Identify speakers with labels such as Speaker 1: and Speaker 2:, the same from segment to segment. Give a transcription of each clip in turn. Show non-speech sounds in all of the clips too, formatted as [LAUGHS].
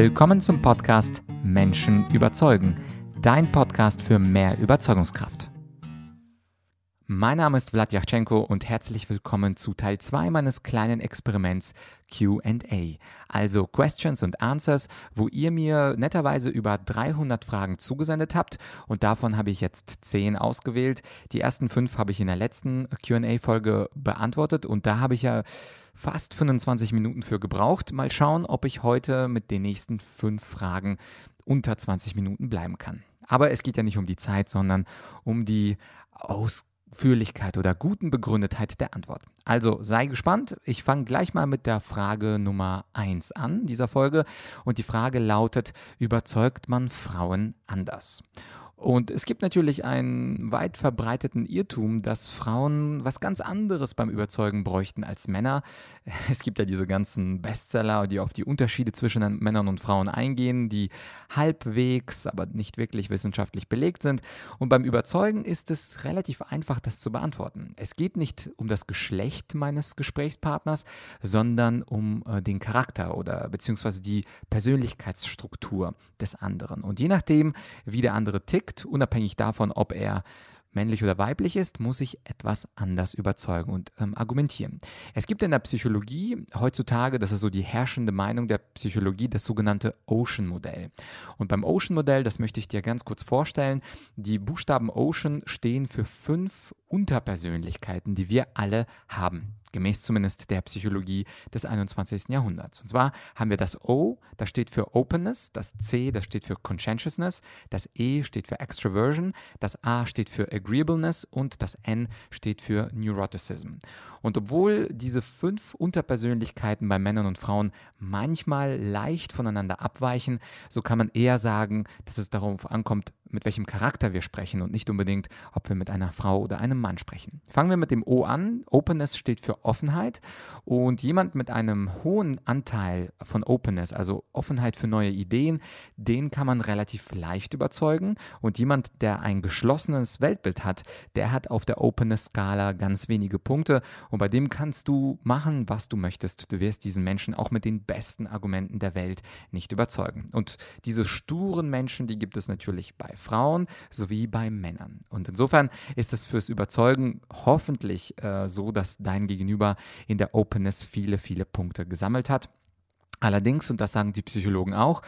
Speaker 1: Willkommen zum Podcast Menschen überzeugen, dein Podcast für mehr Überzeugungskraft. Mein Name ist Vlad Yachtschenko und herzlich willkommen zu Teil 2 meines kleinen Experiments QA, also Questions and Answers, wo ihr mir netterweise über 300 Fragen zugesendet habt und davon habe ich jetzt 10 ausgewählt. Die ersten 5 habe ich in der letzten QA-Folge beantwortet und da habe ich ja fast 25 Minuten für gebraucht. Mal schauen, ob ich heute mit den nächsten 5 Fragen unter 20 Minuten bleiben kann. Aber es geht ja nicht um die Zeit, sondern um die Ausführlichkeit oder guten Begründetheit der Antwort. Also sei gespannt. Ich fange gleich mal mit der Frage Nummer 1 an dieser Folge. Und die Frage lautet, überzeugt man Frauen anders? Und es gibt natürlich einen weit verbreiteten Irrtum, dass Frauen was ganz anderes beim Überzeugen bräuchten als Männer. [LAUGHS] Es gibt ja diese ganzen Bestseller, die auf die Unterschiede zwischen Männern und Frauen eingehen, die halbwegs, aber nicht wirklich wissenschaftlich belegt sind. Und beim Überzeugen ist es relativ einfach, das zu beantworten. Es geht nicht um das Geschlecht meines Gesprächspartners, sondern um äh, den Charakter oder beziehungsweise die Persönlichkeitsstruktur des anderen. Und je nachdem, wie der andere tickt, wirkt, unabhängig davon, ob er männlich oder weiblich ist, muss ich etwas anders überzeugen und ähm, argumentieren. Es gibt in der Psychologie heutzutage, das ist so die herrschende Meinung der Psychologie, das sogenannte Ocean-Modell. Und beim Ocean-Modell, das möchte ich dir ganz kurz vorstellen, die Buchstaben Ocean stehen für fünf Unterpersönlichkeiten, die wir alle haben gemäß zumindest der Psychologie des 21. Jahrhunderts. Und zwar haben wir das O, das steht für Openness, das C, das steht für Conscientiousness, das E steht für Extroversion, das A steht für Agreeableness und das N steht für Neuroticism. Und obwohl diese fünf Unterpersönlichkeiten bei Männern und Frauen manchmal leicht voneinander abweichen, so kann man eher sagen, dass es darauf ankommt, mit welchem Charakter wir sprechen und nicht unbedingt, ob wir mit einer Frau oder einem Mann sprechen. Fangen wir mit dem O an. Openness steht für Offenheit und jemand mit einem hohen Anteil von Openness, also Offenheit für neue Ideen, den kann man relativ leicht überzeugen und jemand, der ein geschlossenes Weltbild hat, der hat auf der Openness-Skala ganz wenige Punkte und bei dem kannst du machen, was du möchtest. Du wirst diesen Menschen auch mit den besten Argumenten der Welt nicht überzeugen. Und diese sturen Menschen, die gibt es natürlich bei Frauen sowie bei Männern. Und insofern ist es fürs Überzeugen hoffentlich äh, so, dass dein Gegenüber in der Openness viele, viele Punkte gesammelt hat. Allerdings, und das sagen die Psychologen auch,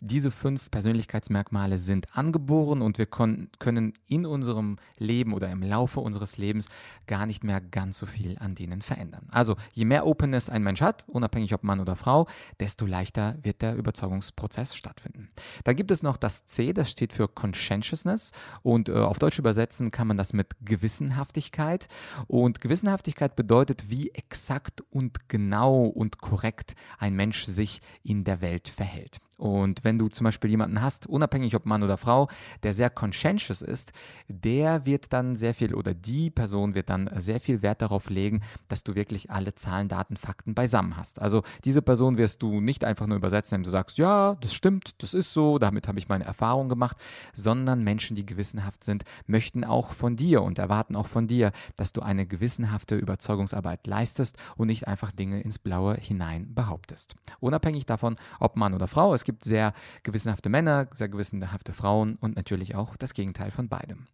Speaker 1: diese fünf Persönlichkeitsmerkmale sind angeboren und wir können in unserem Leben oder im Laufe unseres Lebens gar nicht mehr ganz so viel an denen verändern. Also je mehr Openness ein Mensch hat, unabhängig ob Mann oder Frau, desto leichter wird der Überzeugungsprozess stattfinden. Dann gibt es noch das C, das steht für Conscientiousness und äh, auf Deutsch übersetzen kann man das mit Gewissenhaftigkeit. Und Gewissenhaftigkeit bedeutet, wie exakt und genau und korrekt ein Mensch sich in der Welt verhält. Und wenn du zum Beispiel jemanden hast, unabhängig ob Mann oder Frau, der sehr conscientious ist, der wird dann sehr viel oder die Person wird dann sehr viel Wert darauf legen, dass du wirklich alle Zahlen, Daten, Fakten beisammen hast. Also diese Person wirst du nicht einfach nur übersetzen, indem du sagst, ja, das stimmt, das ist so, damit habe ich meine Erfahrung gemacht, sondern Menschen, die gewissenhaft sind, möchten auch von dir und erwarten auch von dir, dass du eine gewissenhafte Überzeugungsarbeit leistest und nicht einfach Dinge ins Blaue hinein behauptest. Unabhängig davon, ob Mann oder Frau, es gibt sehr gewissenhafte Männer, sehr gewissenhafte Frauen und natürlich auch das Gegenteil von beidem.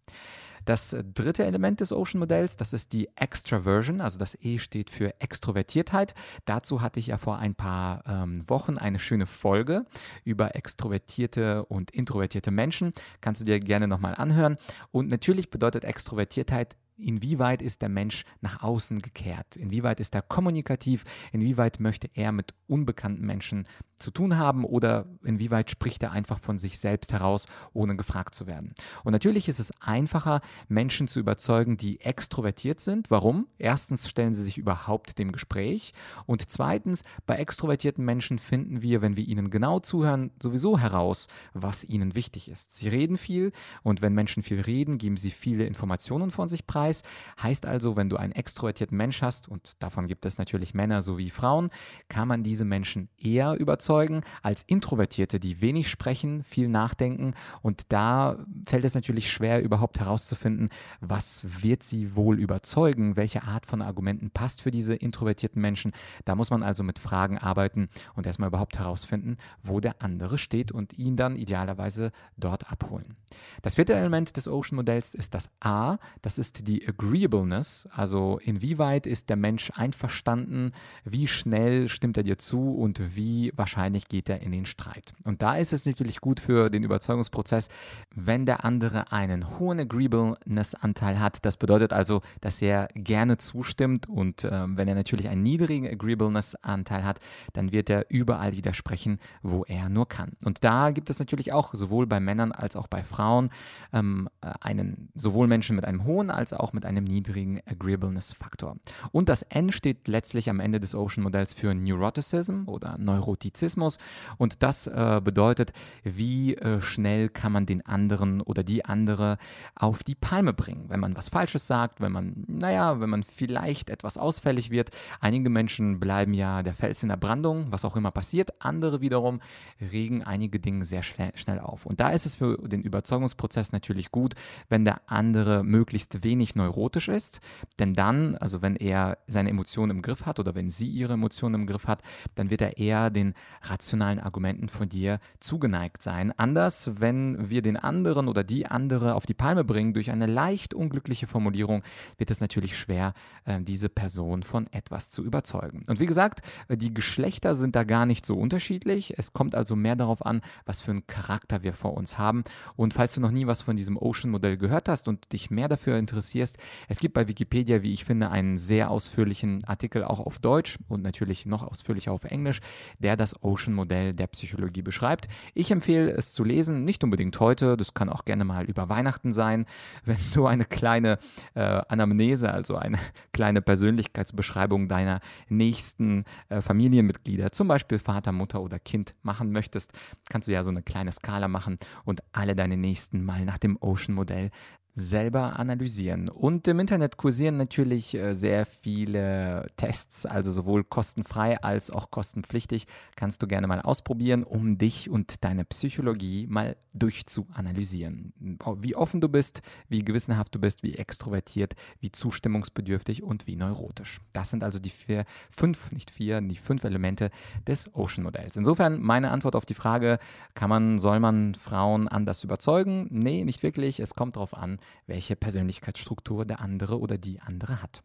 Speaker 1: Das dritte Element des Ocean-Modells, das ist die Extraversion, also das E steht für Extrovertiertheit. Dazu hatte ich ja vor ein paar ähm, Wochen eine schöne Folge über extrovertierte und introvertierte Menschen. Kannst du dir gerne nochmal anhören. Und natürlich bedeutet Extrovertiertheit inwieweit ist der Mensch nach außen gekehrt? Inwieweit ist er kommunikativ? Inwieweit möchte er mit unbekannten Menschen zu tun haben? Oder inwieweit spricht er einfach von sich selbst heraus, ohne gefragt zu werden? Und natürlich ist es einfacher, Menschen zu überzeugen, die extrovertiert sind. Warum? Erstens stellen sie sich überhaupt dem Gespräch. Und zweitens, bei extrovertierten Menschen finden wir, wenn wir ihnen genau zuhören, sowieso heraus, was ihnen wichtig ist. Sie reden viel und wenn Menschen viel reden, geben sie viele Informationen von sich preis Kreis. Heißt also, wenn du einen extrovertierten Mensch hast, und davon gibt es natürlich Männer sowie Frauen, kann man diese Menschen eher überzeugen als Introvertierte, die wenig sprechen, viel nachdenken. Und da fällt es natürlich schwer, überhaupt herauszufinden, was wird sie wohl überzeugen, welche Art von Argumenten passt für diese introvertierten Menschen. Da muss man also mit Fragen arbeiten und erstmal überhaupt herausfinden, wo der andere steht und ihn dann idealerweise dort abholen. Das vierte Element des Ocean-Modells ist das A, das ist die Agreeableness, also inwieweit ist der Mensch einverstanden, wie schnell stimmt er dir zu und wie wahrscheinlich geht er in den Streit. Und da ist es natürlich gut für den Überzeugungsprozess, wenn der andere einen hohen Agreeableness-Anteil hat. Das bedeutet also, dass er gerne zustimmt und äh, wenn er natürlich einen niedrigen Agreeableness-Anteil hat, dann wird er überall widersprechen, wo er nur kann. Und da gibt es natürlich auch sowohl bei Männern als auch bei Frauen ähm, einen, sowohl Menschen mit einem hohen als auch mit einem niedrigen Agreeableness-Faktor. Und das N steht letztlich am Ende des Ocean-Modells für Neuroticism oder Neurotizismus. Und das äh, bedeutet, wie äh, schnell kann man den anderen oder die andere auf die Palme bringen, wenn man was Falsches sagt, wenn man, naja, wenn man vielleicht etwas ausfällig wird. Einige Menschen bleiben ja der Fels in der Brandung, was auch immer passiert. Andere wiederum regen einige Dinge sehr schnell auf. Und da ist es für den Überzeugungsprozess natürlich gut, wenn der andere möglichst wenig neurotisch ist. Denn dann, also wenn er seine Emotionen im Griff hat oder wenn sie ihre Emotionen im Griff hat, dann wird er eher den rationalen Argumenten von dir zugeneigt sein. Anders, wenn wir den anderen oder die andere auf die Palme bringen durch eine leicht unglückliche Formulierung, wird es natürlich schwer, äh, diese Person von etwas zu überzeugen. Und wie gesagt, die Geschlechter sind da gar nicht so unterschiedlich. Es kommt also mehr darauf an, was für einen Charakter wir vor uns haben. Und falls du noch nie was von diesem Ocean-Modell gehört hast und dich mehr dafür interessierst, es gibt bei Wikipedia, wie ich finde, einen sehr ausführlichen Artikel auch auf Deutsch und natürlich noch ausführlicher auf Englisch, der das Ocean-Modell der Psychologie beschreibt. Ich empfehle es zu lesen, nicht unbedingt heute, das kann auch gerne mal über Weihnachten sein, wenn du eine kleine äh, Anamnese, also eine [LAUGHS] kleine Persönlichkeitsbeschreibung deiner nächsten äh, Familienmitglieder, zum Beispiel Vater, Mutter oder Kind machen möchtest, kannst du ja so eine kleine Skala machen und alle deine nächsten mal nach dem Ocean-Modell selber analysieren. Und im Internet kursieren natürlich äh, sehr viele Tests, also sowohl kostenfrei als auch kostenpflichtig. Kannst du gerne mal ausprobieren, um dich und deine Psychologie mal durchzuanalysieren. Wie offen du bist, wie gewissenhaft du bist, wie extrovertiert, wie zustimmungsbedürftig und wie neurotisch. Das sind also die vier, fünf, nicht vier, die fünf Elemente des Ocean-Modells. Insofern meine Antwort auf die Frage, kann man, soll man Frauen anders überzeugen? Nee, nicht wirklich. Es kommt darauf an, welche Persönlichkeitsstruktur der andere oder die andere hat.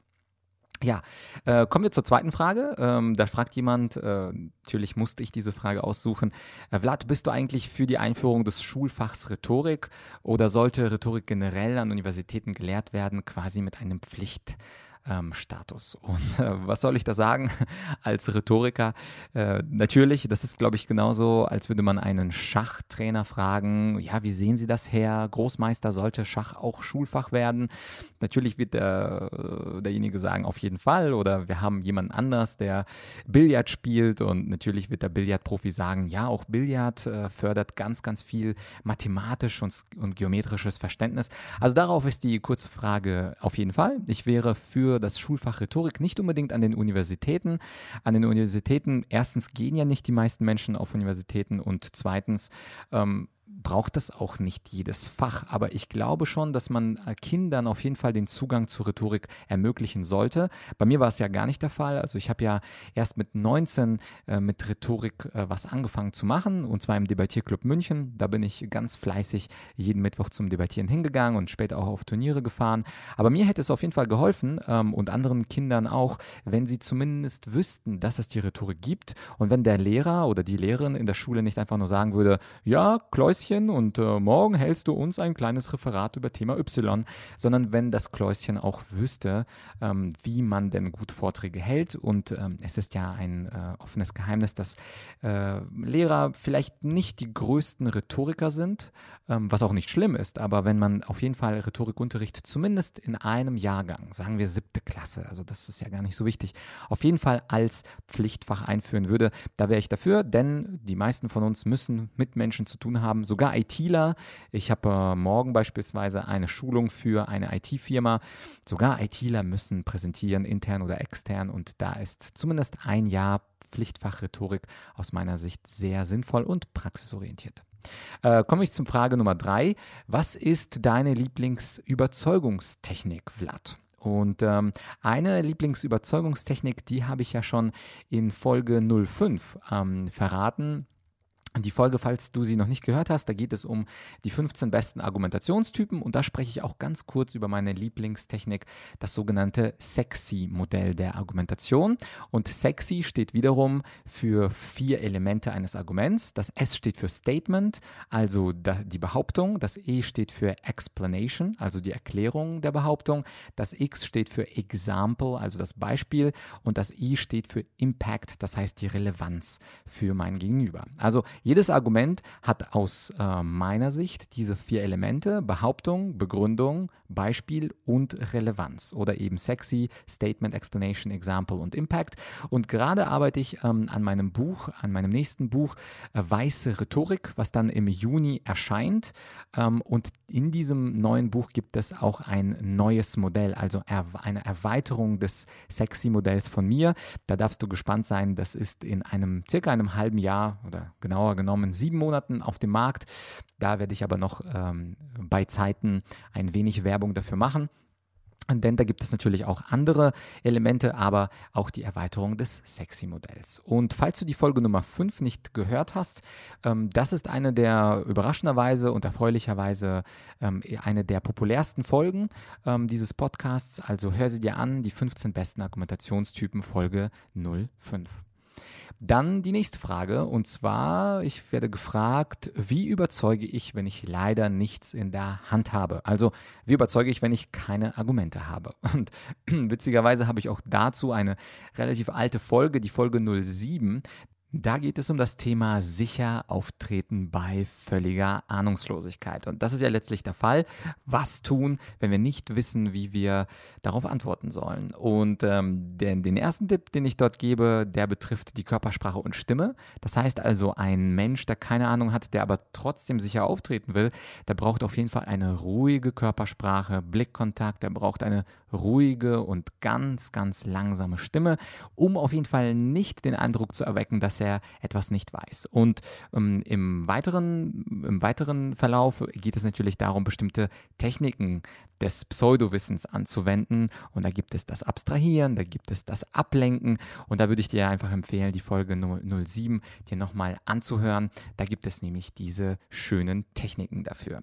Speaker 1: Ja, äh, kommen wir zur zweiten Frage. Ähm, da fragt jemand, äh, natürlich musste ich diese Frage aussuchen. Äh, Vlad, bist du eigentlich für die Einführung des Schulfachs Rhetorik oder sollte Rhetorik generell an Universitäten gelehrt werden, quasi mit einem Pflicht? Ähm, Status. Und äh, was soll ich da sagen [LAUGHS] als Rhetoriker? Äh, natürlich, das ist, glaube ich, genauso, als würde man einen Schachtrainer fragen, ja, wie sehen Sie das her? Großmeister sollte Schach auch Schulfach werden? Natürlich wird der, äh, derjenige sagen, auf jeden Fall. Oder wir haben jemanden anders, der Billard spielt und natürlich wird der Billardprofi sagen, ja, auch Billard äh, fördert ganz, ganz viel mathematisch und, und geometrisches Verständnis. Also darauf ist die kurze Frage auf jeden Fall. Ich wäre für für das Schulfach Rhetorik nicht unbedingt an den Universitäten. An den Universitäten, erstens gehen ja nicht die meisten Menschen auf Universitäten und zweitens ähm, braucht das auch nicht jedes Fach, aber ich glaube schon, dass man äh, Kindern auf jeden Fall den Zugang zur Rhetorik ermöglichen sollte. Bei mir war es ja gar nicht der Fall. Also ich habe ja erst mit 19 äh, mit Rhetorik äh, was angefangen zu machen und zwar im Debattierclub München. Da bin ich ganz fleißig jeden Mittwoch zum Debattieren hingegangen und später auch auf Turniere gefahren. Aber mir hätte es auf jeden Fall geholfen ähm, und anderen Kindern auch, wenn sie zumindest wüssten, dass es die Rhetorik gibt und wenn der Lehrer oder die Lehrerin in der Schule nicht einfach nur sagen würde, ja, Kläuschen, Kläuschen und äh, morgen hältst du uns ein kleines Referat über Thema Y, sondern wenn das Kläuschen auch wüsste, ähm, wie man denn gut Vorträge hält. Und ähm, es ist ja ein äh, offenes Geheimnis, dass äh, Lehrer vielleicht nicht die größten Rhetoriker sind, ähm, was auch nicht schlimm ist, aber wenn man auf jeden Fall Rhetorikunterricht zumindest in einem Jahrgang, sagen wir siebte Klasse, also das ist ja gar nicht so wichtig, auf jeden Fall als Pflichtfach einführen würde, da wäre ich dafür, denn die meisten von uns müssen mit Menschen zu tun haben, sogar ITler. Ich habe äh, morgen beispielsweise eine Schulung für eine IT-Firma. Sogar ITler müssen präsentieren, intern oder extern. Und da ist zumindest ein Jahr Pflichtfach Rhetorik aus meiner Sicht sehr sinnvoll und praxisorientiert. Äh, komme ich zum Frage Nummer drei. Was ist deine Lieblingsüberzeugungstechnik, Vlad? Und ähm, eine Lieblingsüberzeugungstechnik, die habe ich ja schon in Folge 05 ähm, verraten. Die Folge, falls du sie noch nicht gehört hast, da geht es um die 15 besten Argumentationstypen und da spreche ich auch ganz kurz über meine Lieblingstechnik, das sogenannte Sexy-Modell der Argumentation. Und Sexy steht wiederum für vier Elemente eines Arguments. Das S steht für Statement, also die Behauptung. Das E steht für Explanation, also die Erklärung der Behauptung. Das X steht für Example, also das Beispiel. Und das I steht für Impact, das heißt die Relevanz für mein Gegenüber. Also jedes Argument hat aus äh, meiner Sicht diese vier Elemente, Behauptung, Begründung, Beispiel und Relevanz oder eben sexy, Statement, Explanation, Example und Impact. Und gerade arbeite ich ähm, an meinem Buch, an meinem nächsten Buch, äh, Weiße Rhetorik, was dann im Juni erscheint. Ähm, und in diesem neuen Buch gibt es auch ein neues Modell, also eine Erweiterung des Sexy-Modells von mir. Da darfst du gespannt sein. Das ist in einem circa einem halben Jahr oder genauer genauer genommen sieben Monaten auf dem Markt. Da werde ich aber noch ähm, bei Zeiten ein wenig Werbung dafür machen. Denn da gibt es natürlich auch andere Elemente, aber auch die Erweiterung des Sexy-Modells. Und falls du die Folge Nummer 5 nicht gehört hast, ähm, das ist eine der überraschenderweise und erfreulicherweise ähm, eine der populärsten Folgen ähm, dieses Podcasts. Also hör sie dir an, die 15 besten Argumentationstypen Folge 05. Dann die nächste Frage und zwar, ich werde gefragt, wie überzeuge ich, wenn ich leider nichts in der Hand habe? Also, wie überzeuge ich, wenn ich keine Argumente habe? Und [CLEARS THROAT] witzigerweise habe ich auch dazu eine relativ alte Folge, die Folge 07. Da geht es um das Thema sicher auftreten bei völliger Ahnungslosigkeit. Und das ist ja letztlich der Fall. Was tun, wenn wir nicht wissen, wie wir darauf antworten sollen? Und ähm, den, den ersten Tipp, den ich dort gebe, der betrifft die Körpersprache und Stimme. Das heißt also, ein Mensch, der keine Ahnung hat, der aber trotzdem sicher auftreten will, der braucht auf jeden Fall eine ruhige Körpersprache, Blickkontakt, der braucht eine ruhige und ganz, ganz langsame Stimme, um auf jeden Fall nicht den Eindruck zu erwecken, dass er etwas nicht weiß. Und ähm, im, weiteren, im weiteren Verlauf geht es natürlich darum, bestimmte Techniken des Pseudowissens anzuwenden. Und da gibt es das Abstrahieren, da gibt es das Ablenken. Und da würde ich dir einfach empfehlen, die Folge 07 dir nochmal anzuhören. Da gibt es nämlich diese schönen Techniken dafür.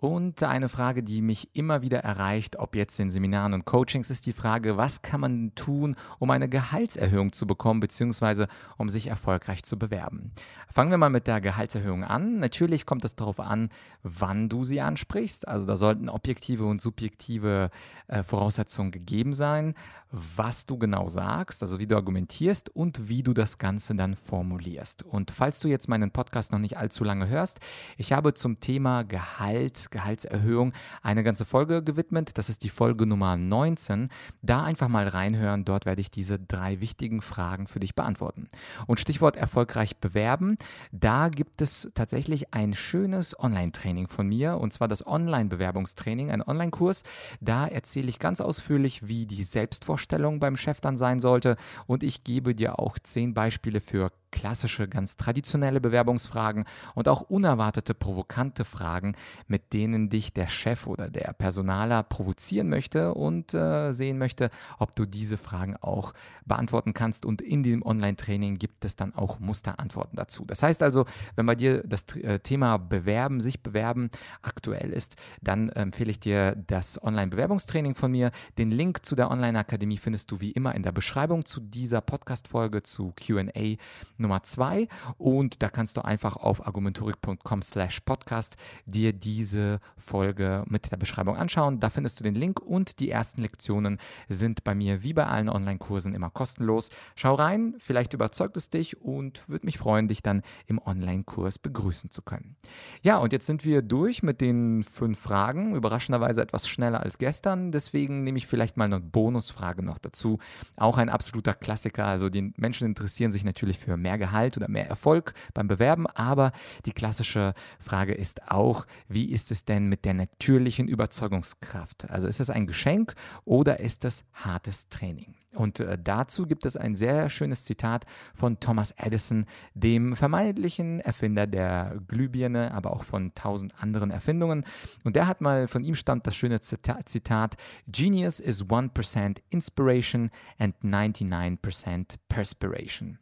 Speaker 1: Und eine Frage, die mich immer wieder erreicht, ob jetzt in Seminaren und Coachings, ist die Frage, was kann man tun, um eine Gehaltserhöhung zu bekommen, beziehungsweise um sich erfolgreich zu bewerben. Fangen wir mal mit der Gehaltserhöhung an. Natürlich kommt es darauf an, wann du sie ansprichst. Also da sollten objektive und subjektive äh, Voraussetzungen gegeben sein, was du genau sagst, also wie du argumentierst und wie du das Ganze dann formulierst. Und falls du jetzt meinen Podcast noch nicht allzu lange hörst, ich habe zum Thema Gehalt Gehaltserhöhung eine ganze Folge gewidmet. Das ist die Folge Nummer 19. Da einfach mal reinhören. Dort werde ich diese drei wichtigen Fragen für dich beantworten. Und Stichwort erfolgreich bewerben. Da gibt es tatsächlich ein schönes Online-Training von mir und zwar das Online-Bewerbungstraining, ein Online-Kurs. Da erzähle ich ganz ausführlich, wie die Selbstvorstellung beim Chef dann sein sollte und ich gebe dir auch zehn Beispiele für klassische, ganz traditionelle Bewerbungsfragen und auch unerwartete, provokante Fragen, mit denen dich der Chef oder der Personaler provozieren möchte und äh, sehen möchte, ob du diese Fragen auch beantworten kannst. Und in dem Online-Training gibt es dann auch Musterantworten dazu. Das heißt also, wenn bei dir das äh, Thema Bewerben, sich bewerben aktuell ist, dann empfehle ich dir das Online-Bewerbungstraining von mir. Den Link zu der Online-Akademie findest du wie immer in der Beschreibung zu dieser Podcast-Folge zu QA Nummer zwei. Und da kannst du einfach auf argumentorik.com slash podcast dir diese Folge mit der Beschreibung anschauen. Da findest du den Link und die ersten Lektionen sind bei mir wie bei allen Online-Kursen immer kostenlos. Schau rein, vielleicht überzeugt es dich und würde mich freuen, dich dann im Online-Kurs begrüßen zu können. Ja, und jetzt sind wir durch mit den fünf Fragen. Überraschenderweise etwas schneller als gestern. Deswegen nehme ich vielleicht mal eine Bonusfrage noch dazu. Auch ein absoluter Klassiker. Also die Menschen interessieren sich natürlich für mehr Gehalt oder mehr Erfolg beim Bewerben, aber die klassische Frage ist auch, wie ist es denn mit der natürlichen Überzeugungskraft? Also ist es ein Geschenk oder ist es hartes Training? Und äh, dazu gibt es ein sehr schönes Zitat von Thomas Edison, dem vermeintlichen Erfinder der Glühbirne, aber auch von tausend anderen Erfindungen. Und der hat mal, von ihm stammt das schöne Zitat, Genius is 1% inspiration and 99% perspiration.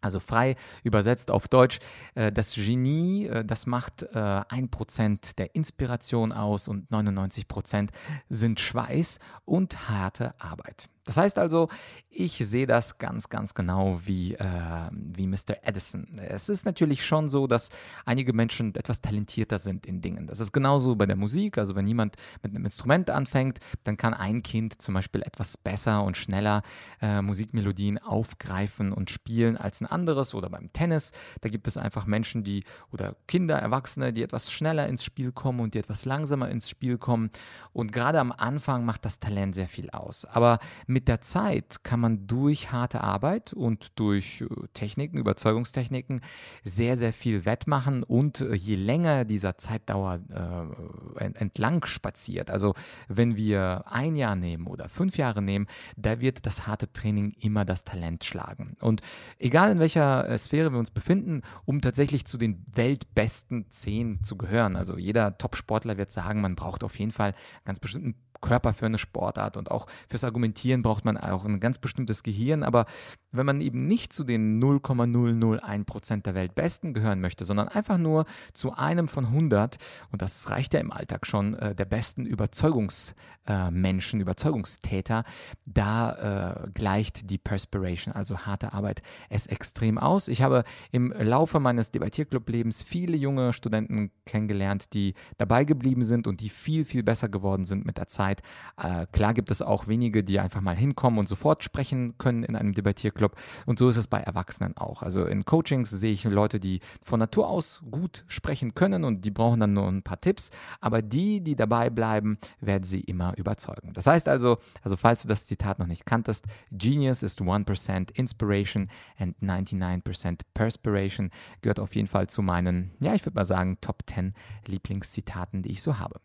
Speaker 1: Also frei übersetzt auf Deutsch, äh, das Genie, äh, das macht äh, ein Prozent der Inspiration aus und 99 Prozent sind Schweiß und harte Arbeit. Das heißt also, ich sehe das ganz, ganz genau wie, äh, wie Mr. Edison. Es ist natürlich schon so, dass einige Menschen etwas talentierter sind in Dingen. Das ist genauso bei der Musik. Also wenn jemand mit einem Instrument anfängt, dann kann ein Kind zum Beispiel etwas besser und schneller äh, Musikmelodien aufgreifen und spielen als ein anderes. Oder beim Tennis, da gibt es einfach Menschen, die oder Kinder, Erwachsene, die etwas schneller ins Spiel kommen und die etwas langsamer ins Spiel kommen. Und gerade am Anfang macht das Talent sehr viel aus. Aber mit mit der Zeit kann man durch harte Arbeit und durch äh, Techniken, Überzeugungstechniken sehr, sehr viel wettmachen und äh, je länger dieser Zeitdauer äh, entlang spaziert, also wenn wir ein Jahr nehmen oder fünf Jahre nehmen, da wird das harte Training immer das Talent schlagen. Und egal in welcher äh, Sphäre wir uns befinden, um tatsächlich zu den weltbesten zehn zu gehören, also jeder Top-Sportler wird sagen, man braucht auf jeden Fall ganz bestimmten Körper für eine Sportart und auch fürs Argumentieren braucht man auch ein ganz bestimmtes Gehirn. Aber wenn man eben nicht zu den 0,001% der Weltbesten gehören möchte, sondern einfach nur zu einem von 100, und das reicht ja im Alltag schon, äh, der besten Überzeugungsmenschen, äh, Überzeugungstäter, da äh, gleicht die Perspiration, also harte Arbeit, es extrem aus. Ich habe im Laufe meines Debattierclub-Lebens viele junge Studenten kennengelernt, die dabei geblieben sind und die viel, viel besser geworden sind mit der Zeit. Äh, klar gibt es auch wenige, die einfach mal hinkommen und sofort sprechen können in einem Debattierclub Club. Und so ist es bei Erwachsenen auch. Also in Coachings sehe ich Leute, die von Natur aus gut sprechen können und die brauchen dann nur ein paar Tipps. Aber die, die dabei bleiben, werden sie immer überzeugen. Das heißt also, also falls du das Zitat noch nicht kanntest, Genius ist 1% Inspiration and 99% Perspiration, gehört auf jeden Fall zu meinen, ja, ich würde mal sagen, Top 10 Lieblingszitaten, die ich so habe.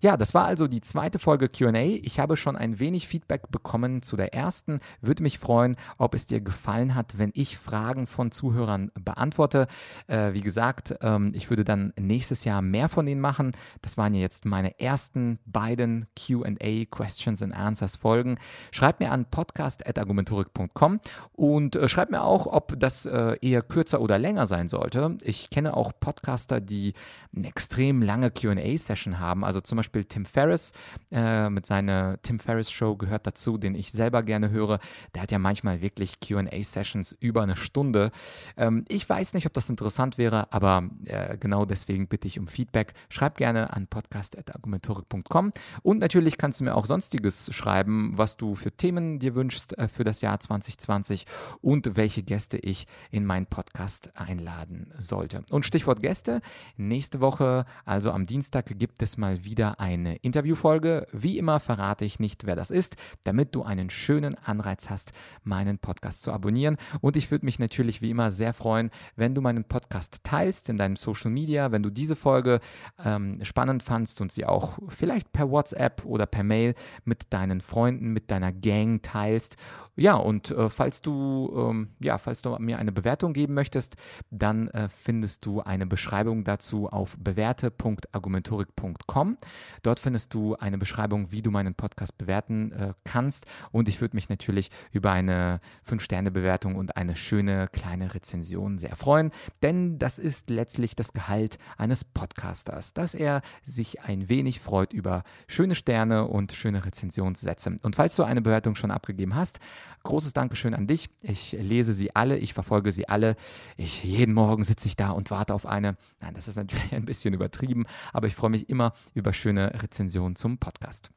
Speaker 1: Ja, das war also die zweite Folge QA. Ich habe schon ein wenig Feedback bekommen zu der ersten. Würde mich freuen, ob es dir gefallen hat, wenn ich Fragen von Zuhörern beantworte. Äh, wie gesagt, ähm, ich würde dann nächstes Jahr mehr von denen machen. Das waren ja jetzt meine ersten beiden QA, Questions and Answers Folgen. Schreib mir an podcast.argumentorik.com und äh, schreib mir auch, ob das äh, eher kürzer oder länger sein sollte. Ich kenne auch Podcaster, die eine extrem lange QA-Session haben. Also also zum Beispiel Tim Ferriss äh, mit seiner Tim Ferriss Show gehört dazu, den ich selber gerne höre. Der hat ja manchmal wirklich QA-Sessions über eine Stunde. Ähm, ich weiß nicht, ob das interessant wäre, aber äh, genau deswegen bitte ich um Feedback. Schreib gerne an podcast.argumentorik.com und natürlich kannst du mir auch sonstiges schreiben, was du für Themen dir wünschst äh, für das Jahr 2020 und welche Gäste ich in meinen Podcast einladen sollte. Und Stichwort Gäste. Nächste Woche, also am Dienstag, gibt es mal wieder eine Interviewfolge. Wie immer verrate ich nicht, wer das ist, damit du einen schönen Anreiz hast, meinen Podcast zu abonnieren. Und ich würde mich natürlich wie immer sehr freuen, wenn du meinen Podcast teilst in deinem Social Media, wenn du diese Folge ähm, spannend fandst und sie auch vielleicht per WhatsApp oder per Mail mit deinen Freunden, mit deiner Gang teilst. Ja, und äh, falls du ähm, ja, falls du mir eine Bewertung geben möchtest, dann äh, findest du eine Beschreibung dazu auf bewerte.argumentorik.com. Dort findest du eine Beschreibung, wie du meinen Podcast bewerten äh, kannst. Und ich würde mich natürlich über eine 5-Sterne-Bewertung und eine schöne kleine Rezension sehr freuen, denn das ist letztlich das Gehalt eines Podcasters, dass er sich ein wenig freut über schöne Sterne und schöne Rezensionssätze. Und falls du eine Bewertung schon abgegeben hast, großes Dankeschön an dich. Ich lese sie alle, ich verfolge sie alle. Ich jeden Morgen sitze ich da und warte auf eine. Nein, das ist natürlich [LAUGHS] ein bisschen übertrieben, aber ich freue mich immer über schöne Rezensionen zum Podcast.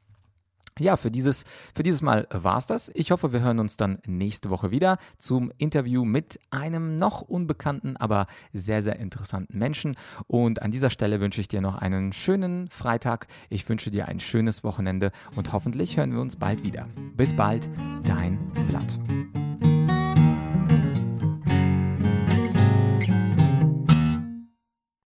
Speaker 1: Ja, für dieses, für dieses Mal war es das. Ich hoffe, wir hören uns dann nächste Woche wieder zum Interview mit einem noch unbekannten, aber sehr, sehr interessanten Menschen. Und an dieser Stelle wünsche ich dir noch einen schönen Freitag. Ich wünsche dir ein schönes Wochenende und hoffentlich hören wir uns bald wieder. Bis bald, dein Vlad.